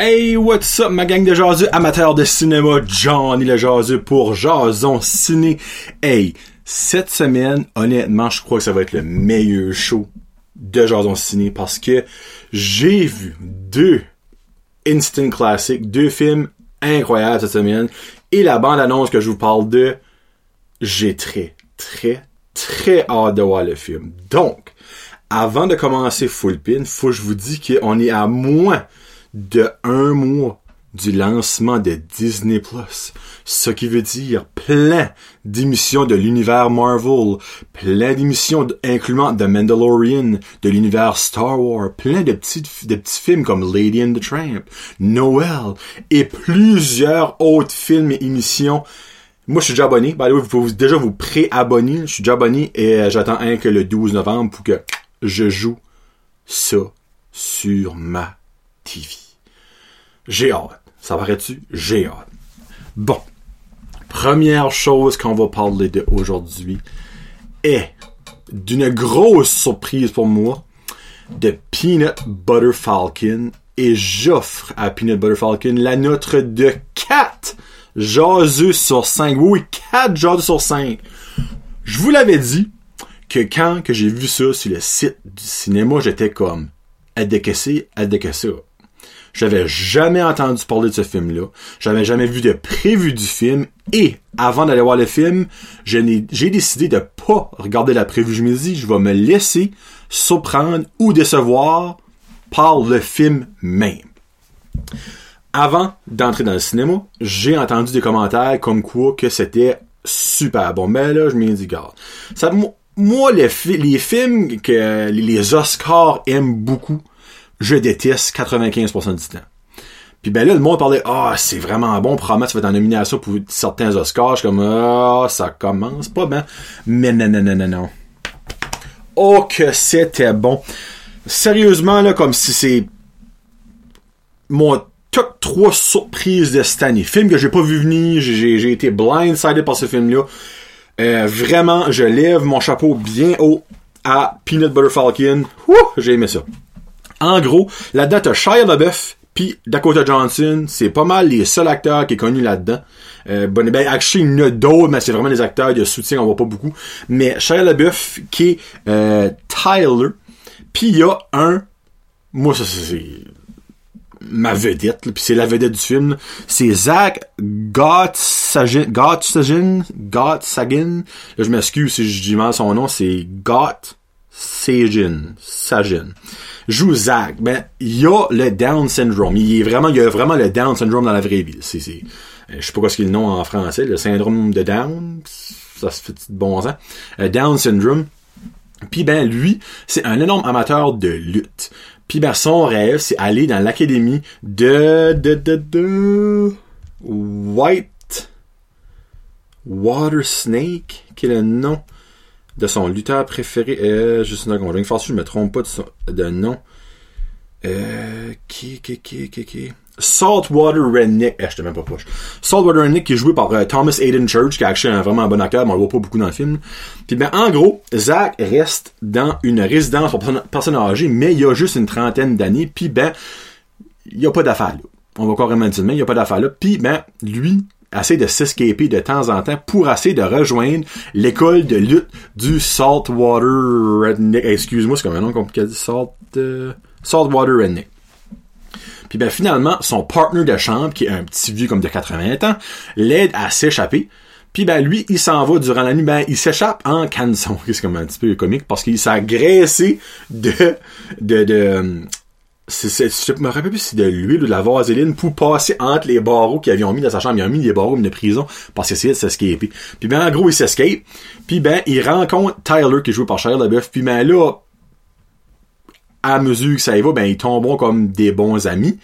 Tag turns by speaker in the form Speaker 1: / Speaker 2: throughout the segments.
Speaker 1: Hey, what's up, ma gang de jaseux amateurs de cinéma, Johnny le jaseux pour Jason Ciné. Hey, cette semaine, honnêtement, je crois que ça va être le meilleur show de Jason Ciné parce que j'ai vu deux instant classiques, deux films incroyables cette semaine et la bande-annonce que je vous parle de, j'ai très, très, très hâte de voir le film. Donc, avant de commencer Full Pin, faut que je vous dise qu'on est à moins de un mois du lancement de Disney Plus. Ce qui veut dire plein d'émissions de l'univers Marvel, plein d'émissions incluant The Mandalorian, de l'univers Star Wars, plein de petits, de petits films comme Lady and the Tramp, Noël et plusieurs autres films et émissions moi, je suis déjà abonné. By vous pouvez déjà vous pré-abonner. Je suis déjà abonné et euh, j'attends un que le 12 novembre pour que je joue ça sur ma TV. J'ai hâte. Ça paraît-tu? J'ai hâte. Bon. Première chose qu'on va parler de aujourd'hui est d'une grosse surprise pour moi de Peanut Butter Falcon et j'offre à Peanut Butter Falcon la note de 4 jaseux sur 5. Oui, 4 jaseux sur 5. Je vous l'avais dit que quand que j'ai vu ça sur le site du cinéma, j'étais comme à décaisser, à décaisser. J'avais jamais entendu parler de ce film-là. J'avais jamais vu de prévu du film. Et avant d'aller voir le film, j'ai décidé de pas regarder la prévue. Je me dis, je vais me laisser surprendre ou décevoir par le film même. Avant d'entrer dans le cinéma, j'ai entendu des commentaires comme quoi que c'était super bon. Mais là, je me dis, garde. Ça, moi, les, les films que les Oscars aiment beaucoup, je déteste 95% du temps. Puis ben là, le monde parlait, ah, c'est vraiment bon, probablement tu vas être en nomination pour certains Oscars. Je suis comme, ah, ça commence pas bien. Mais non, non, non, non, non. Oh, que c'était bon. Sérieusement, là, comme si c'est mon top 3 surprises de cette année. Film que j'ai pas vu venir, j'ai été blindsided par ce film-là. Euh, vraiment, je lève mon chapeau bien haut à Peanut Butter Falcon. J'ai aimé ça. En gros, là-dedans, t'as Shia LaBeouf puis Dakota Johnson. C'est pas mal les seuls acteurs qui est connu là-dedans. Euh, bon, ben, actually, il y en a d'autres, mais c'est vraiment des acteurs de soutien, on voit pas beaucoup. Mais Shia LaBeouf, qui est euh, Tyler. Puis il y a un... Moi, ça, c'est ma vedette, puis c'est la vedette du film. C'est Zach Gottsagin, Gottsagin, Gottsagin. Là, je m'excuse si je dis mal son nom, c'est Gottsagin, Sagin. Joue Zach. Ben, il a le Down syndrome. Il est a vraiment le Down syndrome dans la vraie vie. C'est, c'est, euh, je sais pas quoi ce est le nom en français, le syndrome de Down. Ça se fait de bon sens? Euh, Down syndrome. Puis ben lui, c'est un énorme amateur de lutte. Puis ben son rêve, c'est aller dans l'académie de, de, de, de White Water Snake, est le nom de son lutteur préféré. Euh, juste une seconde, je je me trompe pas de, nom. Euh, qui, qui, qui, qui, qui? Saltwater Redneck. Eh, te même pas poche. Saltwater Redneck qui est joué par euh, Thomas Aiden Church, qui est actually un vraiment bon acteur, mais on le voit pas beaucoup dans le film. Puis ben, en gros, Zach reste dans une résidence pour personnes âgées, mais il a juste une trentaine d'années, puis ben, il y a pas d'affaires là. On va carrément dire, mais il y a pas d'affaires là. Puis ben, lui, essaie de s'escaper de temps en temps pour essayer de rejoindre l'école de lutte du Saltwater Redneck. Excuse-moi, c'est comme un nom compliqué. Salt, euh, Saltwater Redneck. Puis ben finalement, son partner de chambre, qui est un petit vieux comme de 80 ans, l'aide à s'échapper. Puis ben lui, il s'en va durant la nuit, ben il s'échappe en canson. C'est comme un petit peu comique parce qu'il s'est de de de c'est, je me rappelle plus si c'est de l'huile ou de la vaseline pour passer entre les barreaux qu'ils avaient mis dans sa chambre. Ils ont mis des barreaux de prison parce qu'il essayait de s'escaper. Puis ben en gros, il s'escape. Puis ben il rencontre Tyler qui joué par Shia LaBeouf. Puis ben là, à mesure que ça y va, ben ils tomberont comme des bons amis.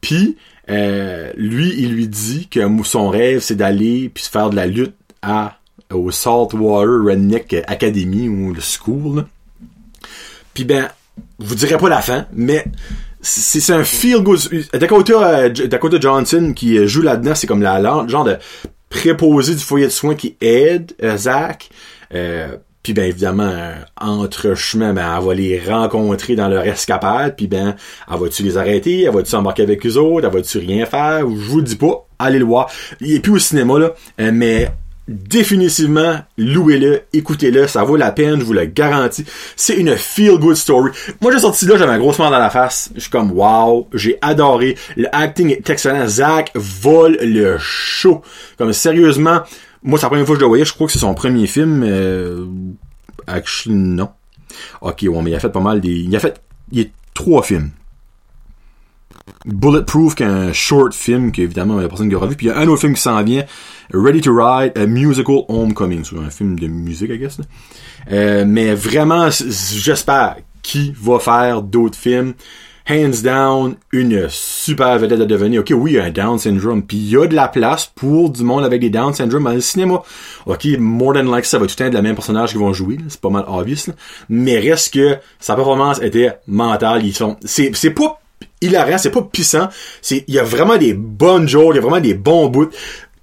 Speaker 1: Puis euh, lui, il lui dit que son rêve, c'est d'aller puis faire de la lutte au Saltwater Redneck Academy ou le school. Puis ben, vous direz pas la fin, mais c'est un feel good. Dakota, euh, Dakota Johnson qui joue là-dedans, c'est comme la genre de préposé du foyer de soins qui aide euh, Zach. Euh, Puis ben évidemment, euh, entre chemin, ben elle va les rencontrer dans leur escapade, puis ben elle va-tu les arrêter, elle va-tu s'embarquer avec eux autres, elle va-tu rien faire, je vous dis pas, allez le voir. Il est plus au cinéma là, euh, mais définitivement, louez-le, écoutez-le, ça vaut la peine, je vous le garantis. C'est une feel-good story. Moi, j'ai sorti là, j'avais un gros smile dans la face. Je suis comme, wow, j'ai adoré. Le acting est excellent. Zach vole le show. Comme, sérieusement, moi, c'est la première fois que je le voyais. Je crois que c'est son premier film. Euh, actually, non. Ok, ouais, mais il a fait pas mal des... Il a fait... Il y a trois films. Bulletproof, qui est un short film qu'évidemment, il y a personne qui aura vu. Puis il y a un autre film qui s'en vient. Ready to Ride, a Musical Homecoming. C'est un film de musique, I guess. Euh, mais vraiment, j'espère qu'il va faire d'autres films hands down, une super vedette à devenir. Ok, oui, il y a un Down syndrome, puis il y a de la place pour du monde avec des Down syndrome dans le cinéma. Ok, more than like ça va tout le temps de la même personnage qui vont jouer, c'est pas mal obvious, mais reste que sa performance était mentale. Ils sont, c'est, c'est pas hilarant, c'est pas puissant, il y a vraiment des bonnes jokes, il y a vraiment des bons bouts.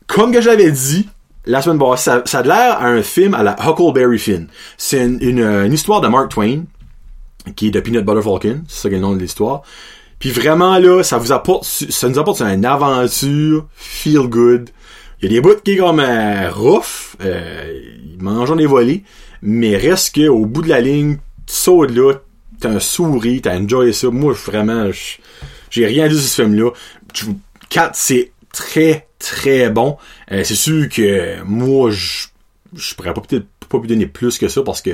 Speaker 1: Comme que j'avais dit, la semaine passée, ça, a l'air à un film à la Huckleberry Finn. C'est une, une, histoire de Mark Twain, qui est de Peanut Butter Falcon, c'est ça qui est le nom de l'histoire. Puis vraiment là, ça vous apporte, ça nous apporte une aventure feel good. Il y a des bouts qui est comme euh, rough, euh, mangeant des volets, mais reste que au bout de la ligne, tu sautes là, t'as un sourire, t'as enjoyé ça. Moi, vraiment, j'ai rien dit sur ce film-là. 4, c'est très, très bon. Euh, c'est sûr que moi, je, pourrais pas peut-être pas lui donner plus que ça parce que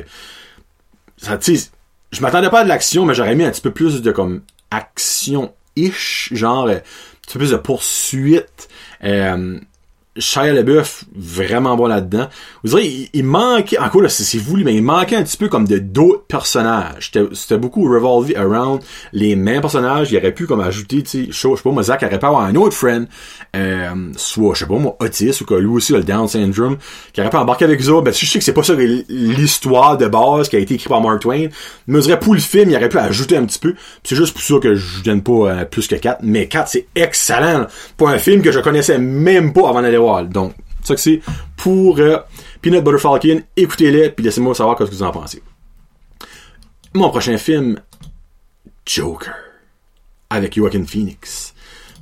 Speaker 1: ça, je m'attendais pas à de l'action, mais j'aurais mis un petit peu plus de comme action-ish, genre euh, un petit peu plus de poursuite. Euh, Shia LaBeouf, vraiment bon là-dedans. Vous direz, il, il manquait, encore là, c'est voulu, mais il manquait un petit peu comme de d'autres personnages. C'était beaucoup revolvé around les mêmes personnages. Il aurait pu comme ajouter, tu sais, je sais pas, moi, Zach aurait pu avoir un autre friend, euh, soit, je sais pas, moi, Otis, ou que lui aussi le Down syndrome, qui aurait pu embarquer avec eux Ben, je sais que c'est pas ça l'histoire de base qui a été écrite par Mark Twain. Mais je pour le film, il aurait pu ajouter un petit peu. C'est juste pour ça que je vienne pas euh, plus que 4. Mais 4, c'est excellent. Pour un film que je connaissais même pas avant d'aller Donc, ça que c'est pour euh, Peanut Butter Falcon. Écoutez-les, puis laissez-moi savoir ce que vous en pensez. Mon prochain film, Joker, avec Joaquin Phoenix.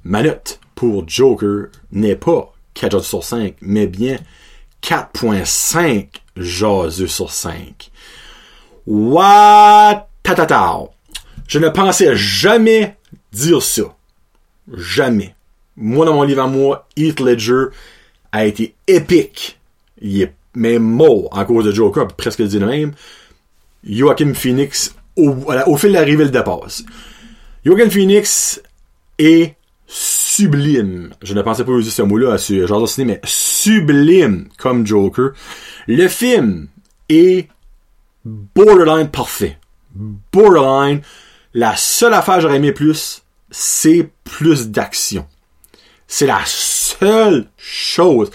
Speaker 1: Ma note pour Joker n'est pas 4 sur 5, mais bien 4.5 jaseux sur 5. What? Tatata. Je ne pensais jamais dire ça. Jamais. Moi, dans mon livre à moi, Heath Ledger a été épique. Il est même mort en cause de Joker, presque dit le même. Joaquin Phoenix, au, fil de l'arrivée, le dépasse. Joaquin Phoenix est sublime. Je ne pensais pas user ce mot-là à ce genre de cinéma, mais sublime comme Joker. Le film est borderline parfait. Borderline. La seule affaire que j'aurais aimé plus, c'est plus d'action. C'est la seule chose.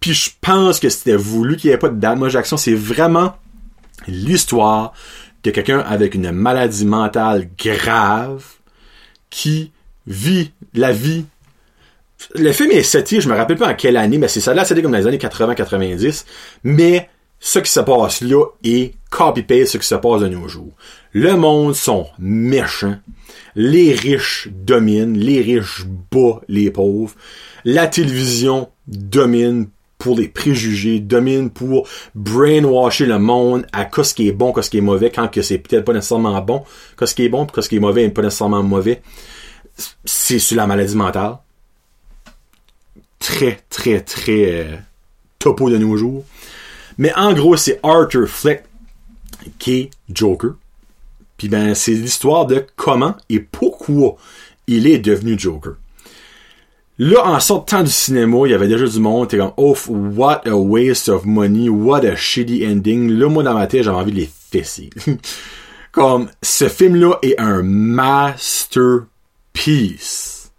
Speaker 1: Puis je pense que c'était voulu qu'il n'y ait pas de damage d'action. C'est vraiment l'histoire de quelqu'un avec une maladie mentale grave qui vit la vie. Le film est seté, je me rappelle pas en quelle année, mais c'est ça là, c'était comme dans les années 80-90. Mais ce qui se passe là est copy-paste ce qui se passe de nos jours. Le monde sont méchants. Les riches dominent. Les riches battent les pauvres. La télévision domine pour les préjugés, domine pour brainwasher le monde à ce qui est bon, ce qui est mauvais, quand que c'est peut-être pas nécessairement bon, ce qui est bon, ce qui est mauvais n'est pas nécessairement mauvais. C'est sur la maladie mentale. Très, très, très euh, topo de nos jours. Mais en gros, c'est Arthur Fleck qui est Joker. Puis ben, c'est l'histoire de comment et pourquoi il est devenu Joker. Là, en sortant du cinéma, il y avait déjà du monde, t'es comme, oh, what a waste of money, what a shitty ending. Là, moi, dans ma tête, j'avais envie de les fesser. comme, ce film-là est un masterpiece.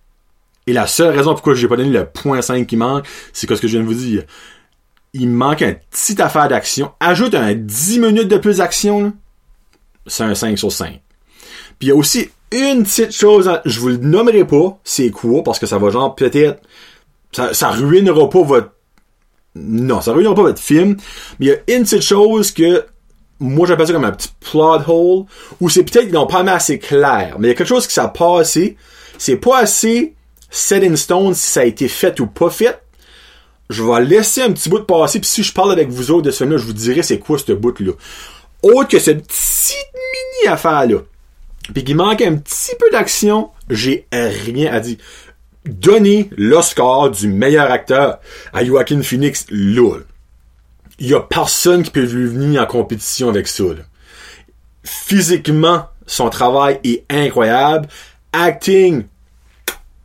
Speaker 1: Et la seule raison pourquoi j'ai pas donné le point 5 qui manque, c'est que ce que je viens de vous dire il manque un petit affaire d'action. Ajoute un 10 minutes de plus d'action, c'est un 5 sur 5. Puis il y a aussi une petite chose, je vous le nommerai pas, c'est quoi, parce que ça va genre peut-être, ça, ça ruinera pas votre non, ça ruinera pas votre film. Mais il y a une petite chose que moi j'appelle ça comme un petit plot hole, où c'est peut-être qu'ils n'ont pas assez clair. Mais il y a quelque chose qui s'est passé. C'est pas assez set in stone si ça a été fait ou pas fait. Je vais laisser un petit bout de passer, puis si je parle avec vous autres de ce film-là, je vous dirai c'est quoi ce bout-là. Autre que cette petite mini affaire-là. Puis qu'il manque un petit peu d'action, j'ai rien à dire. Donnez l'Oscar du meilleur acteur à Joaquin Phoenix là. Il y a personne qui peut lui venir en compétition avec ça. là. Physiquement, son travail est incroyable. Acting,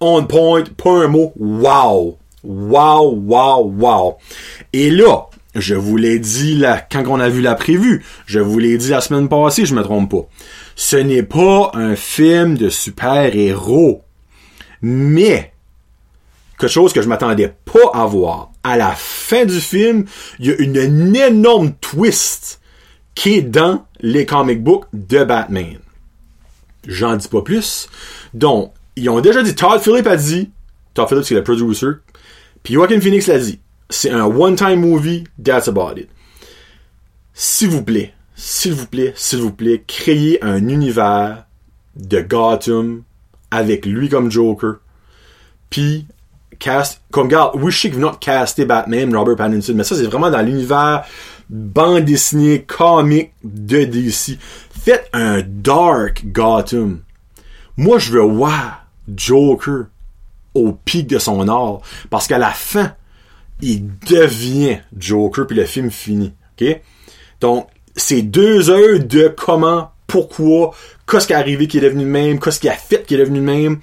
Speaker 1: on point, pas un mot. Wow! Wow, wow, wow. Et là, je vous l'ai dit là, quand on a vu la prévue, je vous l'ai dit la semaine passée, je me trompe pas. Ce n'est pas un film de super-héros. Mais, quelque chose que je m'attendais pas à voir. À la fin du film, il y a une, énorme twist qui est dans les comic books de Batman. J'en dis pas plus. Donc, ils ont déjà dit, Todd Phillips a dit, Todd Phillips c'est le producer, puis Joaquin Phoenix l'a dit, c'est un one-time movie, that's about it. S'il vous plaît, s'il vous plaît, s'il vous plaît, créez un univers de Gotham avec lui comme Joker, puis cast, comme regarde, oui, je sais que vous n'avez casté Batman, Robert Pattinson, mais ça, c'est vraiment dans l'univers bande dessinée, comique de DC. Faites un dark Gotham. Moi, je veux voir Joker au pic de son art, parce qu'à la fin, il devient Joker, puis le film finit. Donc, c'est deux heures de comment, pourquoi, qu'est-ce qui est arrivé qui est devenu le même, qu'est-ce qui a fait qui est devenu le même.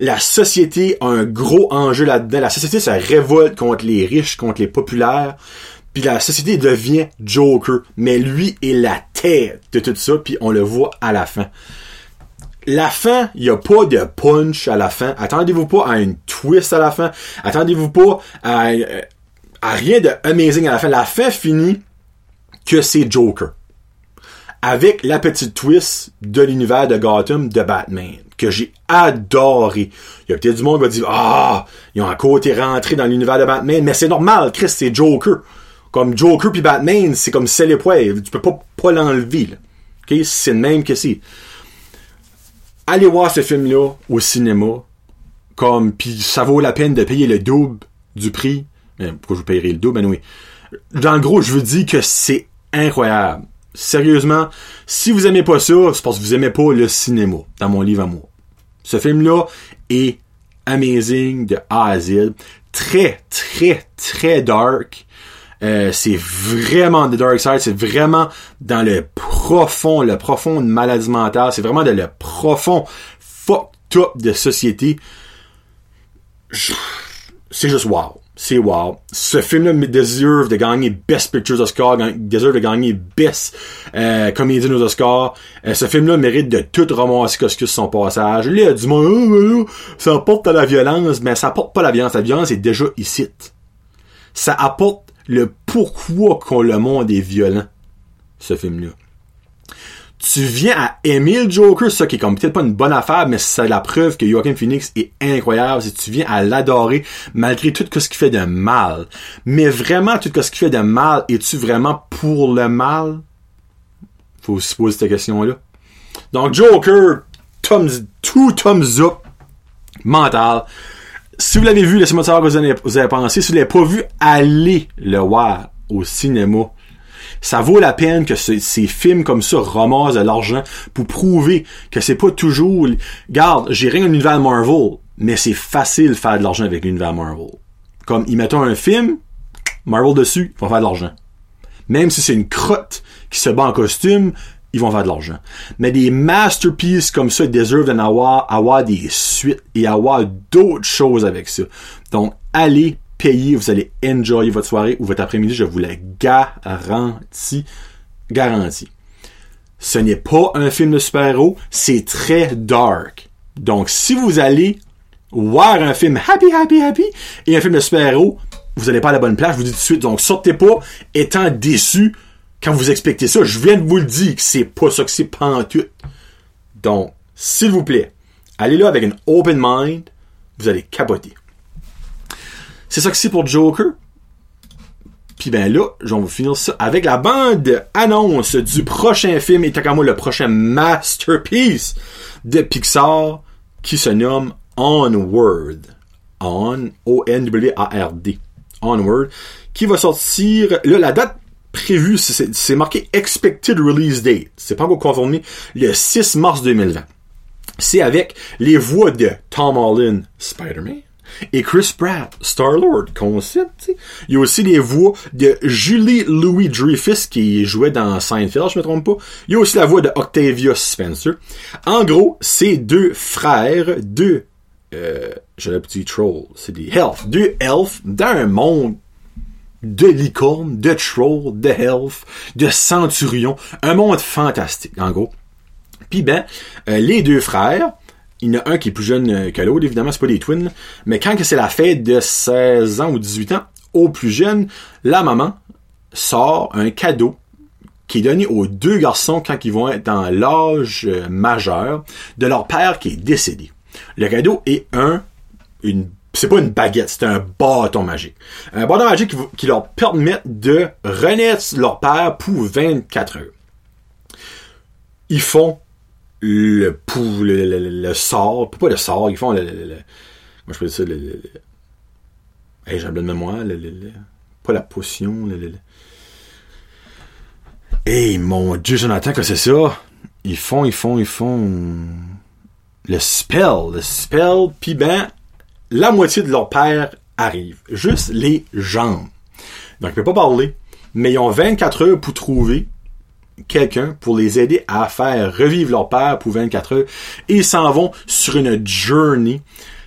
Speaker 1: La société a un gros enjeu là-dedans. La société se révolte contre les riches, contre les populaires. Puis la société devient Joker. Mais lui est la tête de tout ça, puis on le voit à la fin. La fin, il n'y a pas de punch à la fin. Attendez-vous pas à une twist à la fin. Attendez-vous pas à, à rien de à la fin. La fin finit que c'est Joker. Avec la petite twist de l'univers de Gotham de Batman, que j'ai adoré. Il y a peut-être du monde qui va dire, ah, ils ont encore été rentrés dans l'univers de Batman, mais c'est normal, Chris, c'est Joker. Comme Joker puis Batman, c'est comme c'est les poils. Tu peux pas, l'enlever? C'est le même que c'est. Allez voir ce film-là au cinéma. Comme, puis ça vaut la peine de payer le double du prix. Mais pourquoi je vous payerais le double? Ben oui. Dans le gros, je vous dis que c'est incroyable. Sérieusement, si vous aimez pas ça, c'est parce que vous aimez pas le cinéma, dans mon livre à moi. Ce film-là est amazing de A à Z. Très, très, très dark. Euh, c'est vraiment de Dark Side, c'est vraiment dans le profond, le profond de maladie mentale, c'est vraiment dans le profond fucked up de société. C'est juste wow. C'est wow. Ce film-là deserve de gagner Best Pictures Oscar, deserve de gagner Best euh, Comédien aux Oscars. Euh, ce film-là mérite de tout que son passage. Là, il y a du monde, ben là, ça apporte à la violence, mais ça apporte pas la violence. La violence est déjà ici ça apporte le pourquoi qu'on le monde est violent, ce film-là. Tu viens à aimer le Joker, ça qui est comme peut-être pas une bonne affaire, mais c'est la preuve que Joaquin Phoenix est incroyable, si tu viens à l'adorer malgré tout ce qu'il fait de mal. Mais vraiment, tout ce qu'il fait de mal, es-tu vraiment pour le mal? Faut se poser cette question-là. Donc Joker, thumbs, two thumbs up, mental. Si vous l'avez vu, laissez-moi savoir que vous avez, vous pensé. Si vous l'avez pas vu, allez le voir au cinéma. Ça vaut la peine que ce- ces films comme ça ramassent de l'argent pour prouver que c'est pas toujours... Garde, j'ai rien à l'univers Marvel, mais c'est facile de faire de l'argent avec l'univers Marvel. Comme, ils mettent un film, Marvel dessus, ils vont faire de l'argent. Même si c'est une crotte qui se bat en costume, ils vont faire de l'argent. Mais des masterpieces comme ça deserve d'en avoir, des suites et avoir d'autres choses avec ça. Donc, allez payer, vous allez enjoyer votre soirée ou votre après-midi, je vous le garantis. Garantis. Ce n'est pas un film de super-héros, c'est très dark. Donc, si vous allez voir un film happy, happy, happy et un film de super-héros, vous n'allez pas à la bonne place, je vous dis tout de suite. Donc, sortez pas étant déçu quand vous expectez ça. Je viens de vous le dire que c'est pas ça que c'est pantoute. Donc, s'il vous plaît, allez là avec une open mind, vous allez capoter. C'est ça que c'est pour Joker. Puis ben là, on va finir ça avec la bande annonce du prochain film et moi le prochain masterpiece de Pixar qui se nomme Onward. On, O-N-W-A-R-D. Onward. Qui va sortir, là, la date prévue, c'est marqué Expected Release Date. C'est pas encore confirmé. Le 6 mars 2020. C'est avec les voix de Tom Holland, Spider-Man, et Chris Pratt, Star-Lord, concept. Il y a aussi les voix de Julie Louis Dreyfus qui jouait dans Seinfeld, je me trompe pas. Il y a aussi la voix de Octavia Spencer. En gros, c'est deux frères, deux, euh, j'ai le petit troll, c'est des elfs, deux elfes dans un monde de licorne, de troll, de elfes, de centurions, un monde fantastique, en gros. Puis ben, euh, les deux frères, il y en a un qui est plus jeune euh, que l'autre, évidemment, c'est pas des twins, mais quand c'est la fête de 16 ans ou 18 ans, au plus jeune, la maman sort un cadeau qui est donné aux deux garçons quand ils vont être dans l'âge euh, majeur de leur père qui est décédé. Le cadeau est un, une, c'est pas une baguette, c'est un bâton magique. Un bâton magique qui, leur permet de renaître leur père pour 24 heures. Ils font le pou, le, sort, pas le sort, ils font le, moi je peux dire ça, le, hey, j'ai un de mémoire, pas la potion, le, mon dieu, Jonathan, que c'est ça? Ils font, ils font, ils font le spell, le spell, pis ben, la moitié de leur père arrive. Juste les jambes. Donc, ils peuvent pas parler, mais ils ont 24 heures pour trouver quelqu'un pour les aider à faire revivre leur père pour 24 heures et ils s'en vont sur une journey.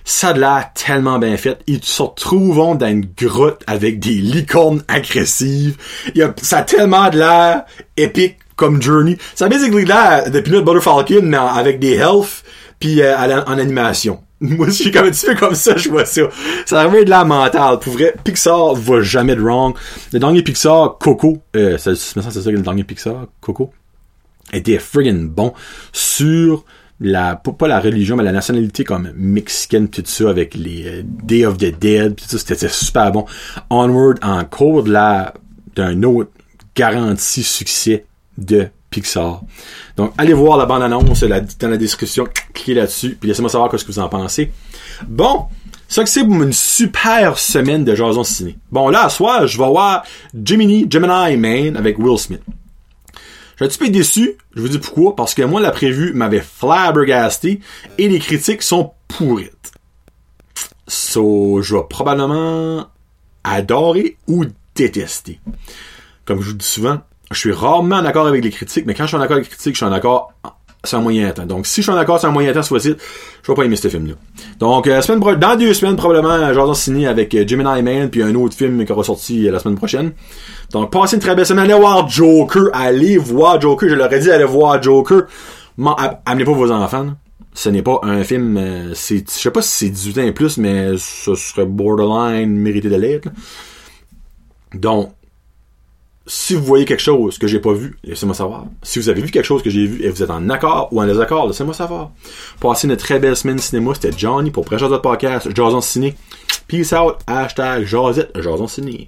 Speaker 1: Ça a l'air tellement bien fait. Ils se retrouvent dans une grotte avec des licornes agressives. Il a, ça a tellement de l'air épique comme journey. Ça a basically l'air de Peanut Butter Falcon mais avec des health puis euh, en animation. Moi aussi, comme un petit peu comme ça, je vois ça. Ça a de la mentale. Pour vrai, Pixar va jamais de wrong. Le dernier Pixar, Coco, euh, c'est ça, ça le dernier Pixar, Coco, était friggin' bon sur la, pas la religion, mais la nationalité comme mexicaine, tout ça, avec les euh, Day of the Dead, tout ça, c'était super bon. Onward, encore de la, d'un autre garanti succès de Pixar. Donc, allez voir la bande-annonce dans la description, cliquez là-dessus, puis laissez-moi savoir ce que vous en pensez. Bon, ça que c'est une super semaine de Jason Ciné. Bon, là, à soir, je vais voir Gemini, Gemini Man avec Will Smith. Je suis un petit peu déçu, je vous dis pourquoi, parce que moi, la prévue m'avait flabbergasté et les critiques sont pourrites. So, je vais probablement adorer ou détester. Comme je vous dis souvent, je suis rarement en accord avec les critiques, mais quand je suis en accord avec les critiques, je suis en accord c'est un moyen temps. Donc, si je suis en accord, c'est un moyen temps, soit ci je vais pas aimer ce film-là. Donc, euh, semaine dans deux semaines, probablement, Jordan signé avec euh, Gemini Man, puis un autre film qui aura sorti euh, la semaine prochaine. Donc, passez une très belle semaine. Allez voir Joker. Allez voir Joker. Je leur ai dit, allez voir Joker. Amenez pas vos enfants. Ce n'est pas un film, c'est, je sais pas si c'est 18 ans et plus, mais ce serait borderline mérité de l'être. Donc, si vous voyez quelque chose que j'ai pas vu, laissez-moi savoir. Si vous avez vu quelque chose que j'ai vu et vous êtes en accord ou en désaccord, laissez-moi savoir. Passez une très belle semaine cinéma. C'était Johnny pour Prêcheur de podcast, Jason Ciné. Peace out, hashtag Josette, Jason Ciné.